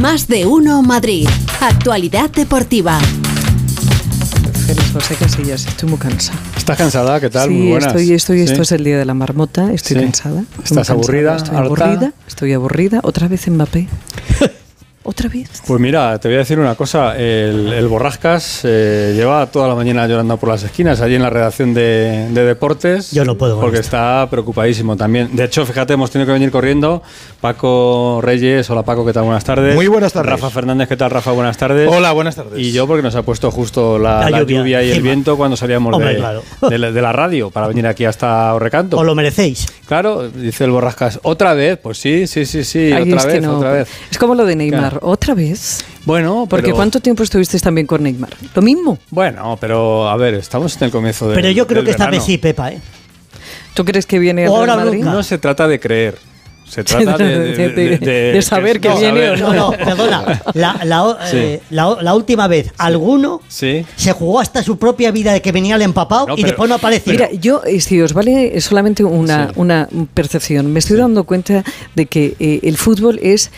Más de uno Madrid. Actualidad deportiva. Félix José Casillas, estoy muy cansada. ¿Estás cansada? ¿Qué tal? Sí, Muy buenas. estoy, estoy, Sí. esto es el día de la marmota, estoy Sí. cansada. ¿Estás cansada, aburrida, Estoy harta? aburrida, estoy aburrida. Otra vez Mbappé. Otra vez. Pues mira, te voy a decir una cosa. El, el Borrascas eh, lleva toda la mañana llorando por las esquinas, allí en la redacción de, de deportes. Yo no puedo Porque esto. está preocupadísimo también. De hecho, fíjate, hemos tenido que venir corriendo. Paco Reyes, hola Paco, ¿qué tal? Buenas tardes. Muy buenas tardes. Rafa Fernández, ¿qué tal? Rafa, buenas tardes. Hola, buenas tardes. Y yo, porque nos ha puesto justo la, La la lluvia lluvia, y el viento cuando salíamos Hombre, de, claro. de la- de la radio para venir aquí hasta Orrecanto. Os lo merecéis. Claro, dice el Borrascas. ¿Otra vez? Pues sí, sí, sí, sí. Ay, otra vez, que no. otra vez. Es como lo de Neymar. ¿Otra vez? Bueno, Porque pero- ¿cuánto tiempo estuviste también con Neymar? Lo mismo. Bueno, pero a ver, estamos en el comienzo de. Pero yo creo que esta vez sí, Pepa, ¿eh? ¿Tú crees que viene el Ahora Madrid? nunca. No se trata de creer. Se trata de, de, De- de- de saber que viene No, no, perdona. La, la o- Sí. eh, la- la última vez, alguno Sí. se jugó hasta su propia vida de que venía el empapado No, y pero- después no aparecía. Mira, yo, eh, si os vale solamente una, Sí. una percepción, me estoy dando cuenta de que eh, el fútbol es.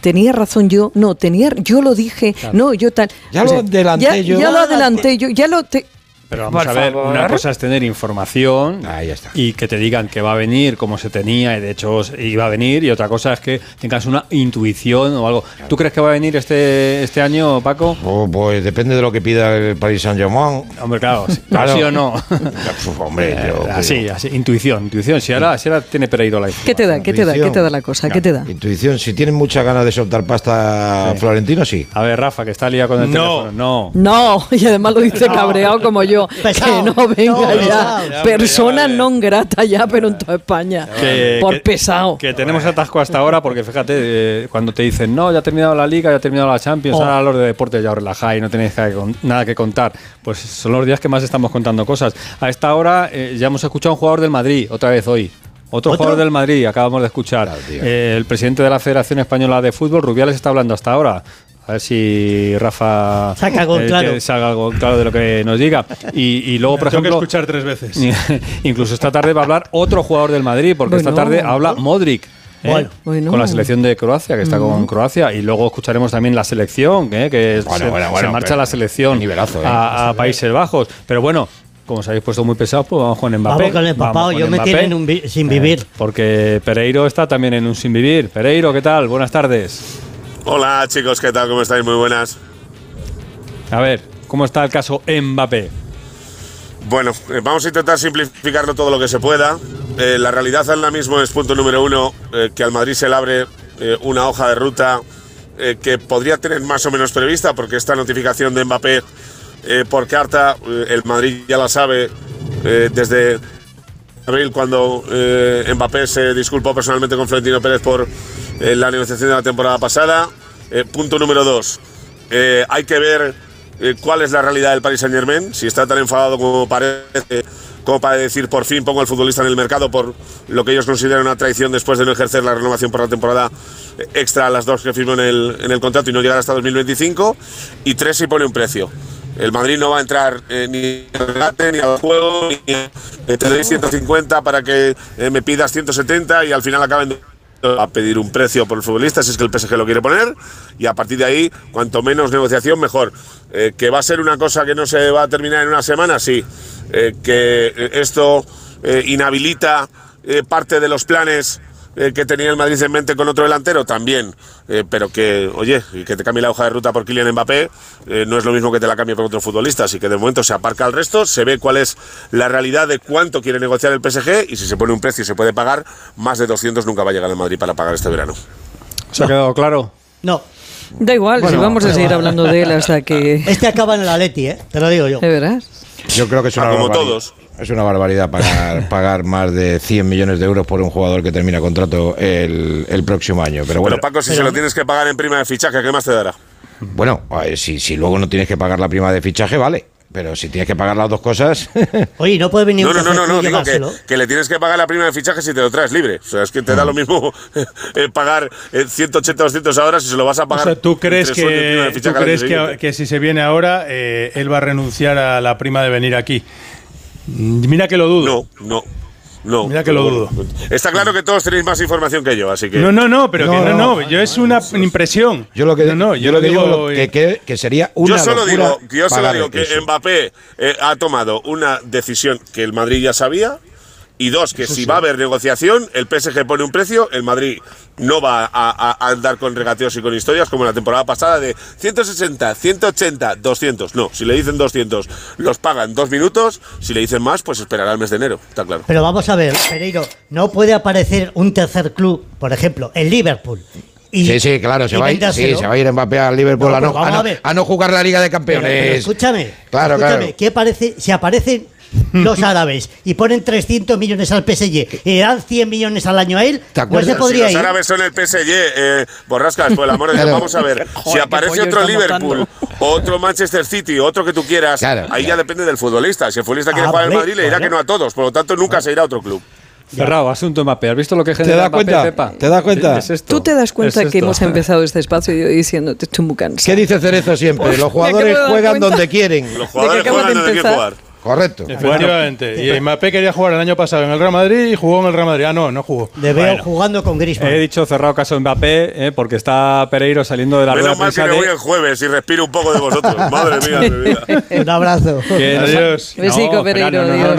Tenía razón yo, no, tenía, yo lo dije, no, yo tal. Ya lo adelanté ya, yo. Ya lo adelanté yo, ya lo. Te, Pero vamos Por a ver, favor. una cosa es tener información Ah, ya está. y que te digan que va a venir como se tenía y de hecho iba a venir y otra cosa es que tengas una intuición o algo. ¿Tú crees que va a venir este, este año, Paco? Oh, pues depende de lo que pida el Paris Saint-Germain. Hombre, claro, sí, Claro. ¿sí o no? Uf, Hombre, yo- Eh, así, así, intuición, intuición. Si ahora, si ahora tiene Pereiro la ¿Qué te da? ¿Qué te da? ¿Qué te da la cosa? ¿Qué te da? Intuición, si tienen muchas ganas de soltar pasta Florentino, sí. A ver, Rafa, que está liado con el No. teléfono. No. No, y además lo dice cabreado como yo. Pesado. Que no venga No, ya. pesado. Persona non grata ya, pero en toda España. Que- Por que- pesado. Que tenemos atasco hasta ahora porque fíjate, eh, cuando te dicen, no, ya ha terminado la Liga, ya ha terminado la Champions, Oh. ahora los de deporte ya os relajáis, no tenéis nada que contar. Pues son los días que más estamos contando cosas. A esta hora eh, ya hemos escuchado a un jugador del Madrid, otra vez hoy. Otro, ¿Otro? jugador del Madrid, acabamos de escuchar. Claro. Eh, el presidente de la Federación Española de Fútbol, Rubiales, está hablando hasta ahora. A ver si Rafa Saca algo eh, claro. que salga algo claro de lo que nos diga. Y, y luego, por Tengo que ejemplo, escuchar tres veces. Incluso esta tarde va a hablar otro jugador del Madrid, porque esta Bueno. tarde habla Modric. ¿eh? Bueno. Bueno. Con la selección de Croacia, que está con Croacia, y luego escucharemos también la selección, ¿eh? que Bueno, se, bueno, se bueno, marcha la selección nivelazo, ¿eh? a, a Países Bajos. Pero bueno, como os habéis puesto muy pesados, pues vamos con Mbappé. Vamos con el Vamos con yo me Mbappé. tienen un vi- sin vivir. porque Pereiro está también en un sin vivir. Pereiro, ¿qué tal? Buenas tardes. Hola chicos, ¿qué tal? ¿Cómo estáis? Muy buenas. A ver, ¿cómo está el caso Mbappé? Bueno, eh, vamos a intentar simplificarlo todo lo que se pueda. Eh, la realidad ahora mismo es punto número uno, eh, que al Madrid se le abre eh, una hoja de ruta que podría tener más o menos prevista, porque esta notificación de Mbappé por carta, el Madrid ya la sabe desde abril cuando Mbappé se disculpó personalmente con Florentino Pérez por eh, la negociación de la temporada pasada. Eh, punto número dos. Eh, hay que ver eh, cuál es la realidad del Paris Saint Germain, si está tan enfadado como parece, como para decir por fin pongo al futbolista en el mercado por lo que ellos consideran una traición después de no ejercer la renovación por la temporada eh, extra a las dos que firmó en el, en el contrato y no llegar hasta 2025. Y tres, si pone un precio. El Madrid no va a entrar eh, ni al regate, ni al juego, ni eh, te doy 150 para que eh, me pidas 170 y al final acaben a pedir un precio por el futbolista si es que el PSG lo quiere poner y a partir de ahí cuanto menos negociación mejor. Eh, que va a ser una cosa que no se va a terminar en una semana sí. Eh, que esto eh, inhabilita parte de los planes eh, que tenía el Madrid en mente con otro delantero también Eh, pero que oye que te cambie la hoja de ruta por Kylian Mbappé eh, no es lo mismo que te la cambie por otro futbolista así que de momento se aparca el resto se ve cuál es la realidad de cuánto quiere negociar el PSG y si se pone un precio y se puede pagar más de 200 nunca va a llegar al Madrid para pagar este verano ¿Se ha quedado claro? No, Da igual, si vamos a seguir hablando de él hasta que. este acaba en el Atleti, ¿eh? Te lo digo yo. ¿De veras? Yo creo que es una Ah, como todos. Es una barbaridad pagar, pagar más de 100 millones de euros por un jugador que termina contrato el, el próximo año. Pero bueno, Pero Paco, si pero- se lo tienes que pagar en prima de fichaje, ¿qué más te dará? bueno eh, si, si luego no tienes que pagar la prima de fichaje, vale. Pero si tienes que pagar las dos cosas, Oye, no puede venir No, un no, no, no, no, digo que, que le tienes que pagar la prima de fichaje si te lo traes libre. O sea, es que te da lo mismo eh, pagar eh, 180 o 200 ahora si se lo vas a O pagar. sea, ¿tú crees que, tú crees que, que si se viene ahora, eh, él va a renunciar a la prima de venir aquí? Mm, Mira que lo dudo. No, no. No. Mira que lo dudo. Está claro que todos tenéis más información que yo, así que. No, no, no, pero que No, no, no. no, yo es una impresión. Yo lo que, no, no, yo lo que digo lo- que, que, que sería una yo solo digo, yo solo digo que eso. Mbappé eh, ha tomado una decisión que el Madrid ya sabía. Y dos, que si va a haber negociación, el PSG pone un precio, el Madrid no va a, a- a andar con regateos y con historias como la temporada pasada de 160, 180, 200. No, si le dicen 200, los pagan dos minutos. Si le dicen más, pues esperará el mes de enero. Está claro. Pero vamos a ver, Pereiro, no puede aparecer un tercer club, por ejemplo, el Liverpool. Y, Sí, sí, claro, se va, a ir, sí, se va a ir Mbappé al Liverpool No, a, no, pero vamos a, no, a ver. a no jugar la Liga de Pero- Campeones. pero escúchame, Claro, escúchame, claro. ¿qué aparece, si aparecen los árabes y ponen 300 millones al PSG y le dan 100 millones al año a él, ¿Te no acuerdas? se Si podría los ir. árabes son el PSG, eh, borrascas, por el amor de Dios, Claro. vamos a ver. si Joder, aparece otro Liverpool, otro Manchester City, otro que tú quieras, Claro, ahí ya depende del futbolista. Si el futbolista quiere Ah, jugar en Madrid, le dirá que no a todos. Por lo tanto, nunca se irá a otro club. Cerrado, asunto Mbappé. ¿Has visto lo que genera das Mbappé, cuenta? Pepa? ¿Te das cuenta? ¿Qué es esto? Tú te das cuenta Es que hemos empezado este espacio yo diciéndote estoy muy cansado. ¿Qué dice Cerezo siempre? Los jugadores juegan cuenta. donde quieren. Los jugadores juegan donde quieren jugar. Correcto. Efectivamente. Y Mbappé quería jugar el año pasado en el Real Madrid y jugó en el Real Madrid. Ah, no, no jugó. Le veo Bueno. jugando con Griezmann. He dicho cerrado caso Mbappé eh, porque está Pereiro saliendo de la rueda Menos de mal que me voy de- el jueves y respiro un poco de vosotros. Madre mía, de mi vida. Un abrazo. que Adiós. Besico, espera, Pereiro, no, no, adiós.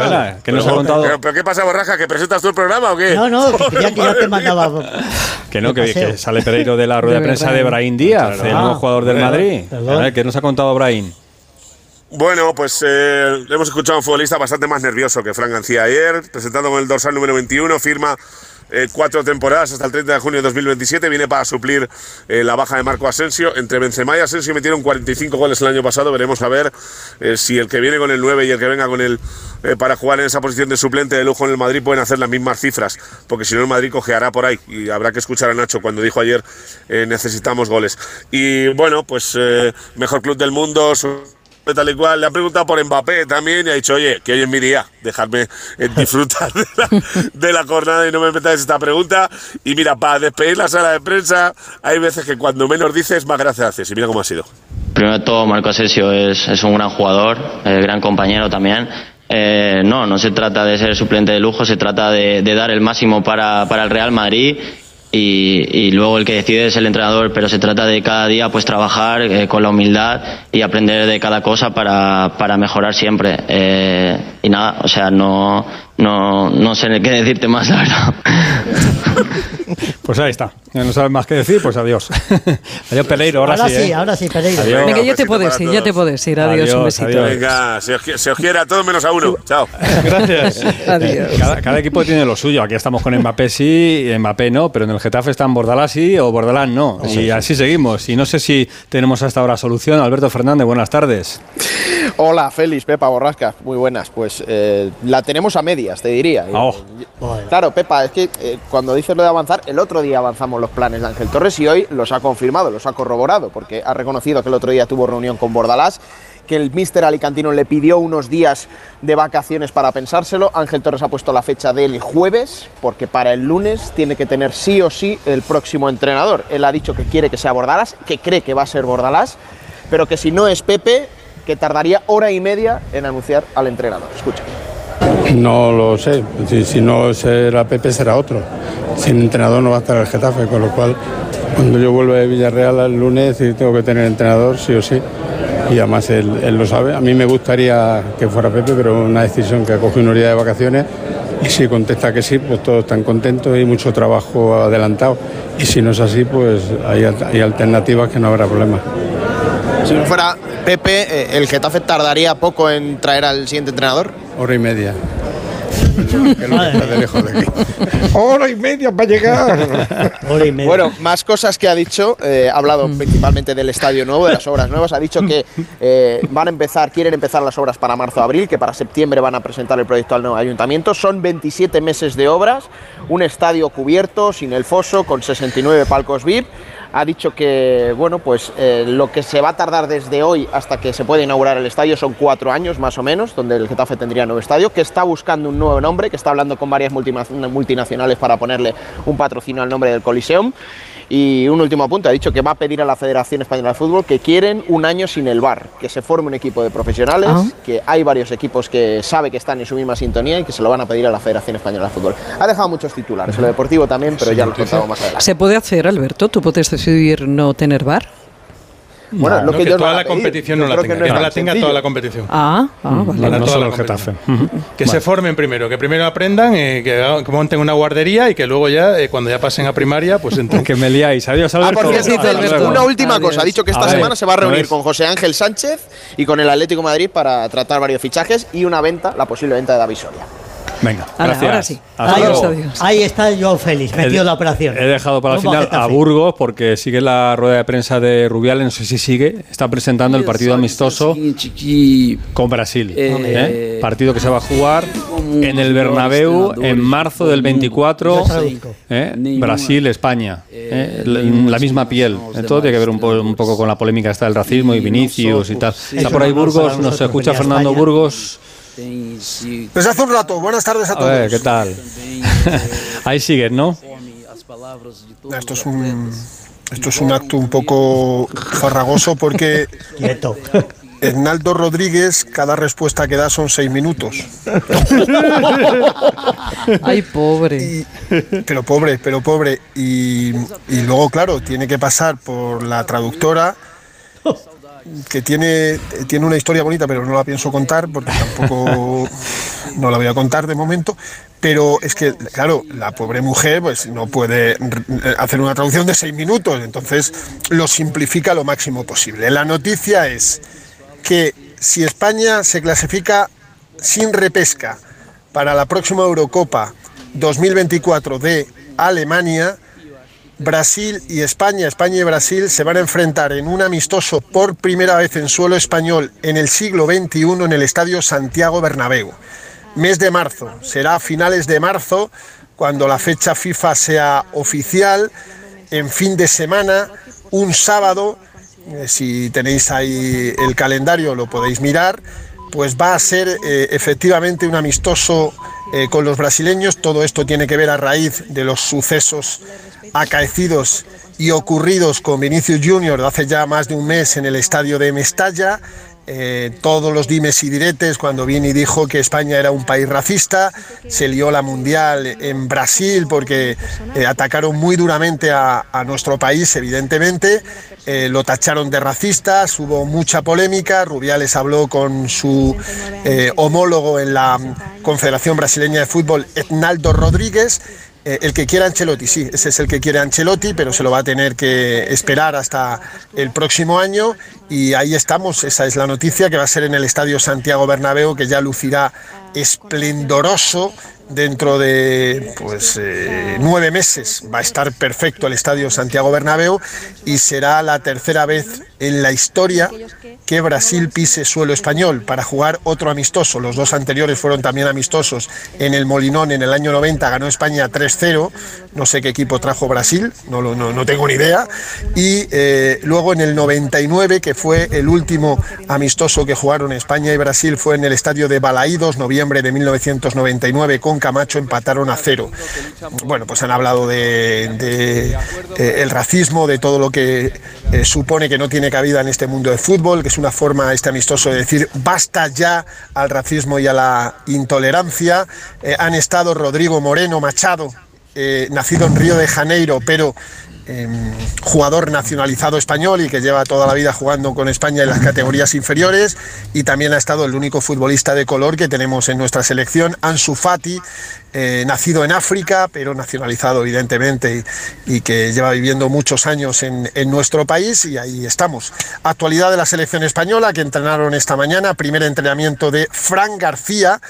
no, no, que nos ha Pero- contado Pero, pero ¿qué pasa, Borraja? ¿Que presentas tú el programa o qué? No, no, que quería que yo te mandaba. que no, que, que sale Pereiro de la rueda de, De prensa de Brahim Díaz, el Ah, nuevo jugador del Madrid. ¿Qué nos ha contado Brahim? Bueno, pues eh, hemos escuchado a un futbolista bastante más nervioso que Fran García ayer, presentando con el dorsal número 21, firma eh, cuatro temporadas hasta el 30 de junio de 2027, viene para suplir eh, la baja de Marco Asensio. Entre Benzema y Asensio metieron 45 goles el año pasado, veremos a ver si el que viene con el 9 y el que venga con el para jugar en esa posición de suplente de lujo en el Madrid pueden hacer las mismas cifras, porque si no el Madrid cojeará por ahí y habrá que escuchar a Nacho cuando dijo ayer necesitamos goles. Y bueno, pues mejor club del mundo, tal y cual. Le han preguntado por Mbappé también y ha dicho, oye, que hoy es mi día, dejadme eh, disfrutar de la, de la jornada y no me metáis esta pregunta. Y mira, para despedir la sala de prensa, hay veces que cuando menos dices, más gracias haces. Y mira cómo ha sido. Primero de todo, Marco Asensio es, es un gran jugador, eh, gran compañero también. Eh, no, no se trata de ser suplente de lujo, se trata de, de dar el máximo para, para el Real Madrid y, y luego el que decide es el entrenador, pero se trata de cada día pues trabajar eh, con la humildad y aprender de cada cosa para, para mejorar siempre. Eh, y nada, o sea, no, no, no sé qué decirte más, la verdad. Pues ahí está. No sabes más qué decir, pues adiós. adiós Pereiro, ahora, Ahora sí. sí, ¿eh? ahora sí, Pereiro. Adiós. Venga, ya te puedes ir, ya te puedes ir. Adiós, un besito. adiós. Venga, se os, se os quiere a todos menos a uno. Chao. Gracias. Adiós. Cada, cada equipo tiene lo suyo. Aquí estamos con Mbappé sí, Mbappé no, pero en el Getafe están Bordalás sí o Bordalás no. Y así seguimos. Y no sé si tenemos hasta ahora solución. Alberto Fernández, buenas tardes. Hola, Félix, Pepa Borrasca, muy buenas. Pues eh, la tenemos a te diría. Oh. Claro, Pepa, es que eh, cuando dices lo de avanzar, el otro día avanzamos los planes de Ángel Torres y hoy los ha confirmado, los ha corroborado, porque ha reconocido que el otro día tuvo reunión con Bordalás, que el míster alicantino le pidió unos días de vacaciones para pensárselo. Ángel Torres ha puesto la fecha del jueves, porque para el lunes tiene que tener sí o sí el próximo entrenador. Él ha dicho que quiere que sea Bordalás, que cree que va a ser Bordalás, pero que si no es Pepe, que tardaría hora y media en anunciar al entrenador. Escucha. No lo sé. Si, si no será Pepe, será otro. Sin entrenador no va a estar el Getafe, con lo cual, cuando yo vuelva de Villarreal el lunes, tengo que tener entrenador, sí o sí. Y además él, lo sabe. A mí me gustaría que fuera Pepe, pero una decisión que ha cogido un día de vacaciones. Y si contesta que sí, pues todos están contentos y mucho trabajo adelantado. Y si no es así, pues hay, hay alternativas que no habrá problema. Si no fuera Pepe, eh, ¿el Getafe tardaría poco en traer al siguiente entrenador? Hora y media. Que es lo que está de lejos de aquí. Hora y media para llegar. Hora y media. Bueno, más cosas que ha dicho. eh, ha hablado principalmente del estadio nuevo, de las obras nuevas. Ha dicho que eh, van a empezar, quieren empezar las obras para marzo-abril, que para septiembre van a presentar el proyecto al nuevo ayuntamiento. Son 27 meses de obras, un estadio cubierto, sin el foso, con 69 palcos VIP. Ha dicho que, bueno, pues eh, lo que se va a tardar desde hoy hasta que se pueda inaugurar el estadio son cuatro años más o menos, donde el Getafe tendría nuevo estadio, que está buscando un nuevo nombre, que está hablando con varias multinacionales para ponerle un patrocinio al nombre del Coliseum Y un último apunte, ha dicho que va a pedir a la Federación Española de Fútbol que quieren un año sin el VAR, que se forme un equipo de profesionales, Ah. que hay varios equipos que sabe que están en su misma sintonía y que se lo van a pedir a la Federación Española de Fútbol. Ha dejado muchos titulares, lo deportivo también, pero ya lo contamos más adelante. ¿Se puede hacer, Alberto? ¿Tú puedes decidir no tener bar? Bueno, No, lo que, ellos toda a la pedir, competición yo no la creo que tenga, es que tan la tenga sencillo. toda la competición. Ah, ah, vale. Para no toda solo la Getafe. Que se formen primero, que primero aprendan, eh, que, monten una guardería y que luego ya, eh, cuando ya pasen a primaria, pues entren. Que me liáis. Adiós, Ah, Alberto. por cierto, Besito, Félix, Alberto. una última Adiós. cosa. Ha dicho que esta ver, semana se va a ¿no reunir con José Ángel Sánchez y con el Atlético de Madrid para tratar varios fichajes y una venta, la posible venta de David Soria. Venga, Ahora, gracias. ahora sí. Hasta Ahí, luego. adiós. ahí está Joao Félix, metido He- en la operación. He dejado para el final a. Burgos porque sigue la rueda de prensa de Rubiales, no sé si sigue, está presentando el partido amistoso con Brasil. ¿eh? Partido que se va a jugar en el Bernabéu en marzo del 24. ¿eh? Brasil-España. ¿eh? La, la misma piel. Todo tiene que ver un, po- un poco con la polémica esta del racismo y Vinicius y tal. Está por ahí Burgos, nos escucha Fernando Burgos. Desde hace un rato, buenas tardes a A todos. ver, ¿qué tal? ahí sigues, ¿no? Esto es un esto es un acto un poco farragoso porque Quieto. Hernaldo Rodríguez, cada respuesta que da son seis minutos. Ay, pobre. Pero pobre, pero pobre. Y, y luego, claro, tiene que pasar por la traductora, que tiene, tiene una historia bonita, pero no la pienso contar porque tampoco no la voy a contar de momento. Pero es que, claro, la pobre mujer pues no puede hacer una traducción de seis minutos, entonces lo simplifica lo máximo posible. La noticia es que si España se clasifica sin repesca para la próxima Eurocopa 2024 de Alemania, Brasil y España, España y Brasil se van a enfrentar en un amistoso por primera vez en suelo español en el siglo XXI en el Estadio Santiago Bernabéu. Mes de marzo, será a finales de marzo cuando la fecha FIFA sea oficial, en fin de semana, un sábado, eh, si tenéis ahí el calendario lo podéis mirar, pues va a ser eh, efectivamente un amistoso eh, con los brasileños. Todo esto tiene que ver a raíz de los sucesos acaecidos y ocurridos con Vinicius Junior de hace ya más de un mes en el estadio de Mestalla. Eh, todos los dimes y diretes cuando Vini dijo que España era un país racista, se lió la mundial en Brasil porque eh, atacaron muy duramente a, nuestro país, evidentemente, eh, lo tacharon de racistas, hubo mucha polémica, Rubiales habló con su homólogo en la Confederación Brasileña de Fútbol, Hernaldo Rodríguez, el que quiera Ancelotti, sí, ese es el que quiere Ancelotti, pero se lo va a tener que esperar hasta el próximo año. Y ahí estamos, esa es la noticia que va a ser en el Estadio Santiago Bernabéu, que ya lucirá esplendoroso dentro de pues eh, nueve meses. Va a estar perfecto el Estadio Santiago Bernabéu y será la tercera vez en la historia que Brasil pise suelo español para jugar otro amistoso. Los dos anteriores fueron también amistosos. En el Molinón en el año 90 ganó España 3-0. No sé qué equipo trajo Brasil, no, no, no tengo ni idea. Y eh, luego en el 99, que fue el último amistoso que jugaron España y Brasil, fue en el estadio de Balaídos, noviembre de 1999, con Camacho empataron a cero. Bueno, pues han hablado de, eh, el racismo, de todo lo que eh, supone que no tiene cabida en este mundo de fútbol, que es una forma este amistoso de decir basta ya al racismo y a la intolerancia. Eh, han estado Rodrigo Moreno Machado, eh, nacido en Río de Janeiro, pero eh, jugador nacionalizado español y que lleva toda la vida jugando con España en las categorías inferiores y también ha estado el único futbolista de color que tenemos en nuestra selección, Ansu Fati, eh, nacido en África, pero nacionalizado evidentemente y, y que lleva viviendo muchos años en, en nuestro país y ahí estamos. Actualidad de la selección española que entrenaron esta mañana, primer entrenamiento de Fran García.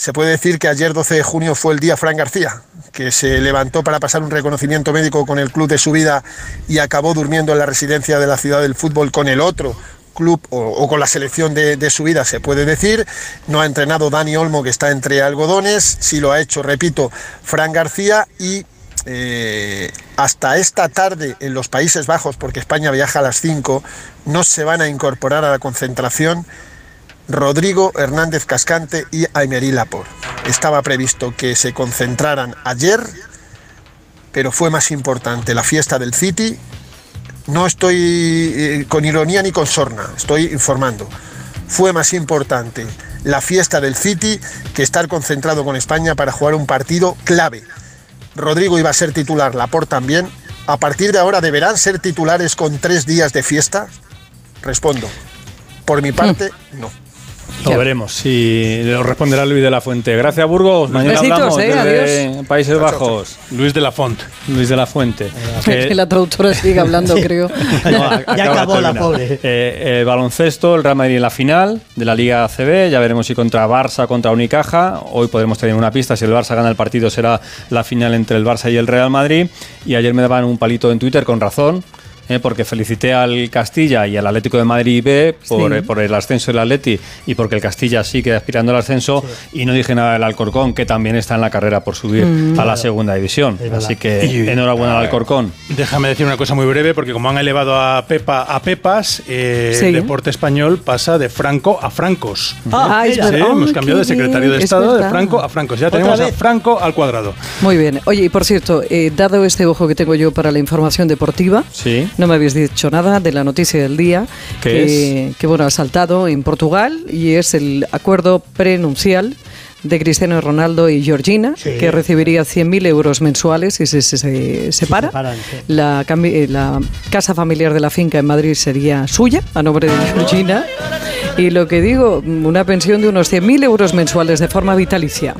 Se puede decir que ayer 12 de junio fue el día Fran García, que se levantó para pasar un reconocimiento médico con el club de su vida y acabó durmiendo en la residencia de la ciudad del fútbol con el otro club o, con la selección de, de su vida, se puede decir. No ha entrenado Dani Olmo, que está entre algodones, sí lo ha hecho, repito, Fran García. Y eh, hasta esta tarde en los Países Bajos, porque España viaja a las 5, no se van a incorporar a la concentración Rodrigo Hernández Cascante y Aymerí Lapor. Estaba previsto que se concentraran ayer pero fue más importante la fiesta del City. No estoy eh, con ironía ni con sorna, estoy informando. Fue más importante la fiesta del City que estar concentrado con España para jugar un partido clave. Rodrigo iba a ser titular, Laporte también. ¿A partir de ahora deberán ser titulares con tres días de fiesta? Respondo. Por mi parte, no. Lo veremos y lo responderá Luis de la Fuente. Gracias, Burgos. Mañana Besitos, hablamos eh, desde adiós. Países Bajos. Luis de la Font. Luis de la Fuente. Que la traductora sigue hablando, creo. No, a- acaba de acabó la pobre. Eh, el baloncesto, el Real Madrid en la final de la Liga ACB. Ya veremos si contra Barça, contra Unicaja. Hoy podremos tener una pista. Si el Barça gana el partido, será la final entre el Barça y el Real Madrid. Y ayer me daban un palito en Twitter con razón. Eh, porque felicité al Castilla y al Atlético de Madrid B por, Sí. eh, por el ascenso del Atleti y porque el Castilla sigue aspirando al ascenso y no dije nada del Alcorcón que también está en la carrera por subir Mm. a la segunda división así que Y- enhorabuena al Alcorcón Déjame decir una cosa muy breve, porque como han elevado a Pepa a Pepas, eh, Sí. el deporte español pasa de Franco a Francos. Ah, es Sí, verdad. hemos Ay, cambiado de secretario de es Estado de. Franco a Francos. Ya ¿Otra tenemos a? Franco al cuadrado. Muy bien. Oye, y por cierto, eh, dado este ojo que tengo yo para la información deportiva, sí no me habéis dicho nada de la noticia del día, ¿Qué que, que, bueno, ha saltado en Portugal y es el acuerdo prenuncial de Cristiano Ronaldo y Georgina, Sí. que recibiría 100.000 euros mensuales si se, se- se separa. separan, sí. la, eh, la casa familiar de la finca en Madrid sería suya, a nombre de Georgina. Y lo que digo, una pensión de unos 100.000 euros mensuales de forma vitalicia.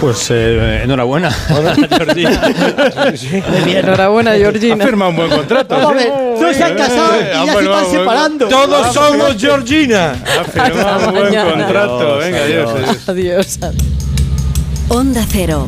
Pues eh, enhorabuena. Georgina. Enhorabuena, Georgina. Ha firmado un buen contrato. Vamos a ver, no se han casado y ya se están separando. Todos somos Georgina. Ha firmado un buen mañana. contrato. Venga, adiós. adiós. Adiós. Onda Cero.